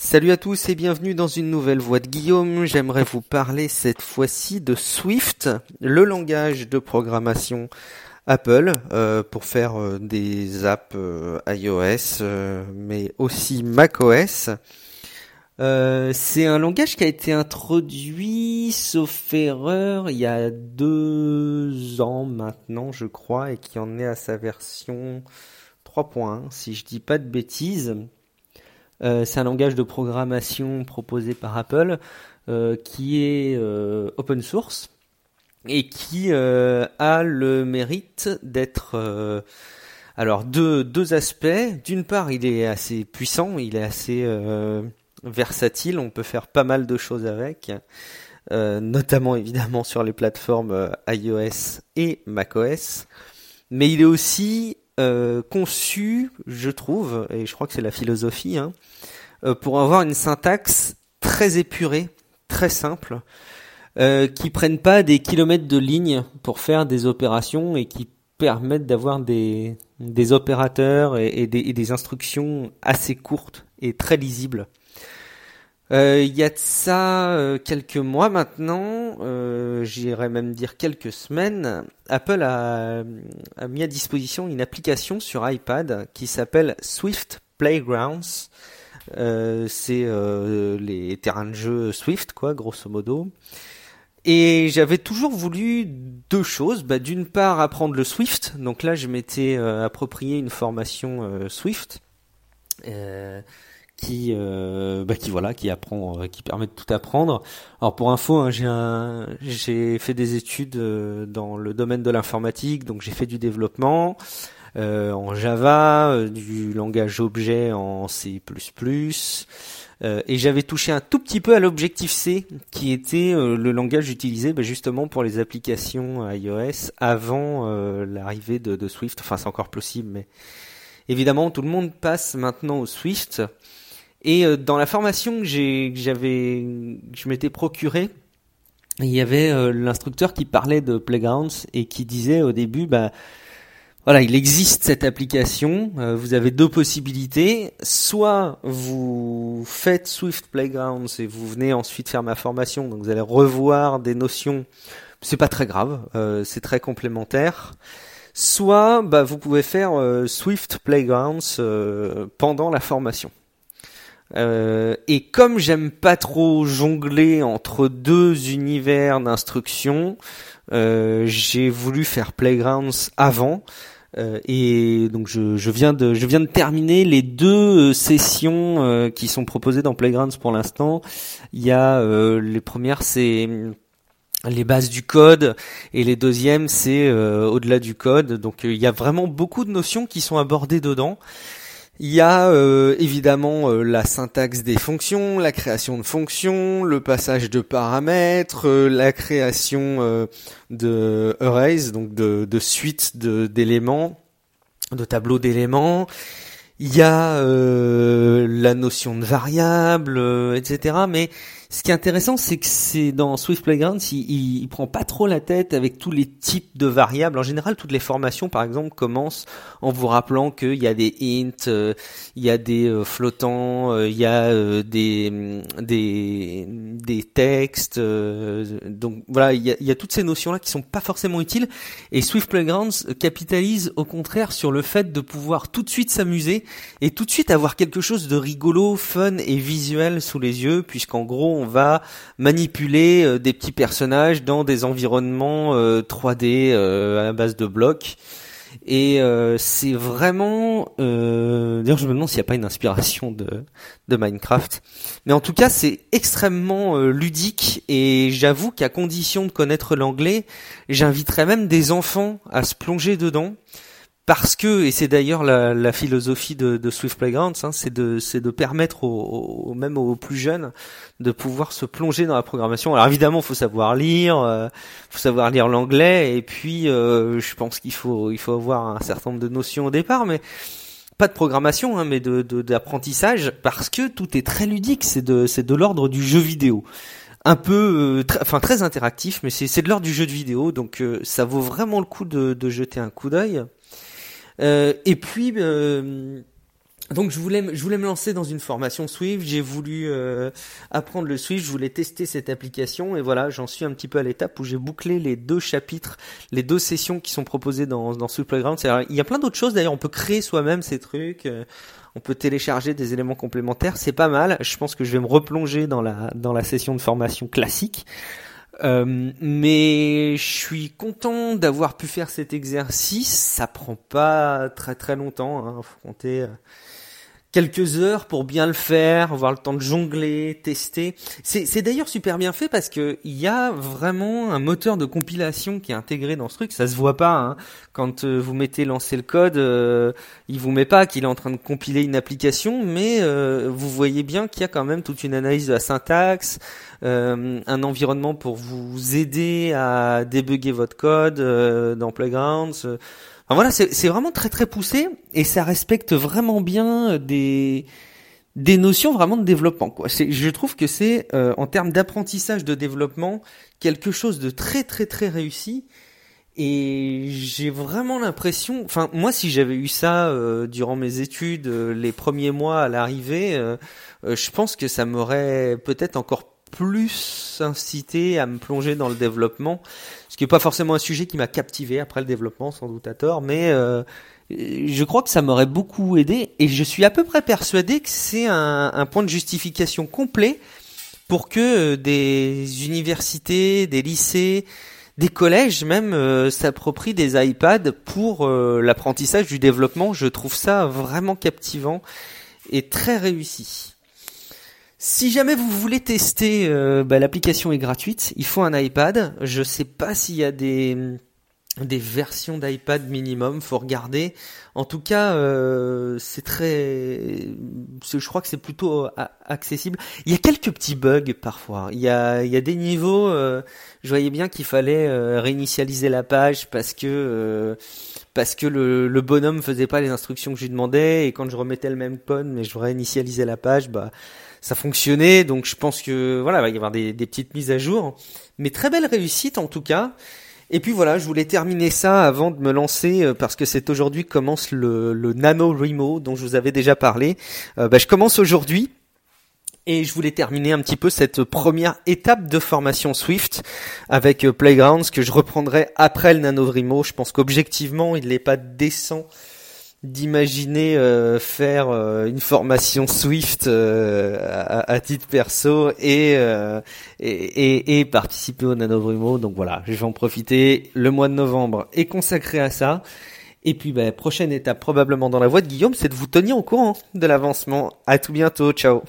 Salut à tous et bienvenue dans une nouvelle voix de Guillaume. J'aimerais vous parler cette fois-ci de Swift, le langage de programmation Apple euh, pour faire euh, des apps euh, iOS mais aussi macOS. c'est un langage qui a été introduit, sauf erreur, il y a deux ans maintenant, je crois, et qui en est à sa version 3.1, si je dis pas de bêtises. Euh, c'est un langage de programmation proposé par Apple euh, qui est euh, open source et qui a le mérite d'être alors deux, deux aspects. D'une part, il est assez puissant, il est assez versatile, on peut faire pas mal de choses avec. notamment évidemment sur les plateformes iOS et macOS, mais il est aussi euh, conçu, je trouve, et je crois que c'est la philosophie, hein, euh, pour avoir une syntaxe très épurée, très simple, euh, qui prennent pas des kilomètres de lignes pour faire des opérations et qui permettent d'avoir des, opérateurs et des instructions assez courtes et très lisibles. Euh, il y a de ça euh, quelques mois maintenant, euh, j'irais même dire quelques semaines, Apple a, a, mis à disposition une application sur iPad qui s'appelle Swift Playgrounds. Euh, c'est les terrains de jeu Swift, quoi, grosso modo. Et j'avais toujours voulu deux choses. Bah, D'une part, apprendre le Swift. Donc là, je m'étais approprié une formation Swift. Qui euh, bah, qui voilà qui apprend euh, qui permet de tout apprendre. Alors pour info hein, j'ai un j'ai fait des études euh, dans le domaine de l'informatique donc j'ai fait du développement euh, en Java du langage objet en C++ et j'avais touché un tout petit peu à l'objectif C qui était le langage utilisé bah, justement pour les applications iOS avant l'arrivée de, de Swift. Enfin c'est encore possible mais évidemment tout le monde passe maintenant au Swift et euh, dans la formation que j'avais, je m'étais procuré, il y avait euh, l'instructeur qui parlait de Playgrounds et qui disait au début, bah voilà, il existe cette application. Euh, vous avez deux possibilités. Soit vous faites Swift Playgrounds et vous venez ensuite faire ma formation, donc vous allez revoir des notions. C'est pas très grave, c'est très complémentaire. Soit bah, vous pouvez faire Swift Playgrounds pendant la formation. Euh, et comme j'aime pas trop jongler entre deux univers d'instruction, euh, j'ai voulu faire Playgrounds avant. Euh, et donc je, je, viens de je viens de terminer les deux sessions qui sont proposées dans Playgrounds pour l'instant. Il y a les premières c'est les bases du code et les deuxièmes c'est au-delà du code. Donc il y a vraiment beaucoup de notions qui sont abordées dedans. Il y a euh, évidemment euh, la syntaxe des fonctions, la création de fonctions, le passage de paramètres, euh, la création de arrays, donc de, de suites d'éléments, de, tableaux d'éléments. Il y a la notion de variable, etc. Mais ce qui est intéressant, c'est que c'est dans Swift Playground, il, il, prend pas trop la tête avec tous les types de variables. En général, toutes les formations, par exemple, commencent en vous rappelant qu'il y a des hints, euh, il y a des euh, flottants, euh, il y a des, mm, des des textes. donc voilà, il y a, il y a toutes ces notions-là qui sont pas forcément utiles. Et Swift Playgrounds capitalise au contraire sur le fait de pouvoir tout de suite s'amuser et tout de suite avoir quelque chose de rigolo, fun et visuel sous les yeux, puisqu'en gros on va manipuler euh, des petits personnages dans des environnements 3D euh, euh, à base de blocs. Et c'est vraiment... D'ailleurs, je me demande s'il n'y a pas une inspiration de Minecraft. Mais en tout cas, c'est extrêmement ludique. Et j'avoue qu'à condition de connaître l'anglais, j'inviterais même des enfants à se plonger dedans parce que et c'est d'ailleurs la, la, philosophie de, de Swift Playgrounds, hein, c'est de de permettre aux, même aux plus jeunes de pouvoir se plonger dans la programmation. Alors évidemment, faut savoir lire, euh, faut savoir lire l'anglais, et puis euh, je pense qu'il faut il faut avoir un certain nombre de notions au départ, mais pas de programmation, hein, mais d'apprentissage, parce que tout est très ludique. C'est de de l'ordre du jeu vidéo un peu, euh, enfin très interactif, mais c'est de l'ordre du jeu de vidéo, donc euh, ça vaut vraiment le coup de, de jeter un coup d'œil. Euh, et puis, euh, donc je voulais, je voulais me lancer dans une formation Swift, j'ai voulu euh, apprendre le Swift, je voulais tester cette application et voilà, j'en suis un petit peu à l'étape où j'ai bouclé les deux chapitres, les deux sessions qui sont proposées dans, dans Swift Playground. Il y a plein d'autres choses d'ailleurs, on peut créer soi-même ces trucs, euh, on peut télécharger des éléments complémentaires, c'est pas mal. Je pense que je vais me replonger dans la, dans la session de formation classique. Euh, mais je suis content d'avoir pu faire cet exercice. Ça prend pas très très longtemps. Hein. Faut compter quelques heures pour bien le faire, avoir le temps de jongler, tester. C'est d'ailleurs super bien fait parce que il y a vraiment un moteur de compilation qui est intégré dans ce truc. Ça se voit pas hein. quand euh, vous mettez lancer le code, euh, il vous met pas qu'il est en train de compiler une application, mais euh, vous voyez bien qu'il y a quand même toute une analyse de la syntaxe, euh, un environnement pour vous aider à débugger votre code dans Playgrounds voilà, c'est vraiment très très poussé et ça respecte vraiment bien euh, des des notions vraiment de développement. Quoi. Je trouve que c'est euh, en termes d'apprentissage de développement quelque chose de très très très réussi. Et j'ai vraiment l'impression, enfin moi si j'avais eu ça euh, durant mes études, les premiers mois à l'arrivée, je pense que ça m'aurait peut-être encore plus incité à me plonger dans le développement qui est pas forcément un sujet qui m'a captivé après le développement, sans doute à tort, mais euh, je crois que ça m'aurait beaucoup aidé et je suis à peu près persuadé que c'est un, un, point de justification complet pour que euh, des universités, des lycées, des collèges même euh, s'approprient des iPads pour l'apprentissage du développement. Je trouve ça vraiment captivant et très réussi. Si jamais vous voulez tester, euh, bah, l'application est gratuite. Il faut un iPad. Je sais pas s'il y a des des versions d'iPad minimum, faut regarder. En tout cas, euh, c'est très, je crois que c'est plutôt euh, accessible. Il y a quelques petits bugs parfois. Il y a, il y a des niveaux. je voyais bien qu'il fallait réinitialiser la page parce que parce que le, le bonhomme faisait pas les instructions que je lui demandais et quand je remettais le même code mais je réinitialisais la page, bah ça fonctionnait. Donc je pense que voilà, il va y avoir des, petites mises à jour. Mais très belle réussite en tout cas. Et puis voilà, je voulais terminer ça avant de me lancer euh, parce que c'est aujourd'hui que commence le, Nano Remo dont je vous avais déjà parlé. Euh, bah, je commence aujourd'hui et je voulais terminer un petit peu cette première étape de formation Swift avec euh, Playgrounds que je reprendrai après le Nano Remo. Je pense qu'objectivement, il n'est pas décent d'imaginer euh, faire euh, une formation Swift euh, à, titre perso et, et, et, participer au NanoVrimo. Donc voilà, je vais en profiter. Le mois de novembre est consacré à ça. Et puis, bah, prochaine étape probablement dans la voie de Guillaume, c'est de vous tenir au courant de l'avancement. À tout bientôt. Ciao.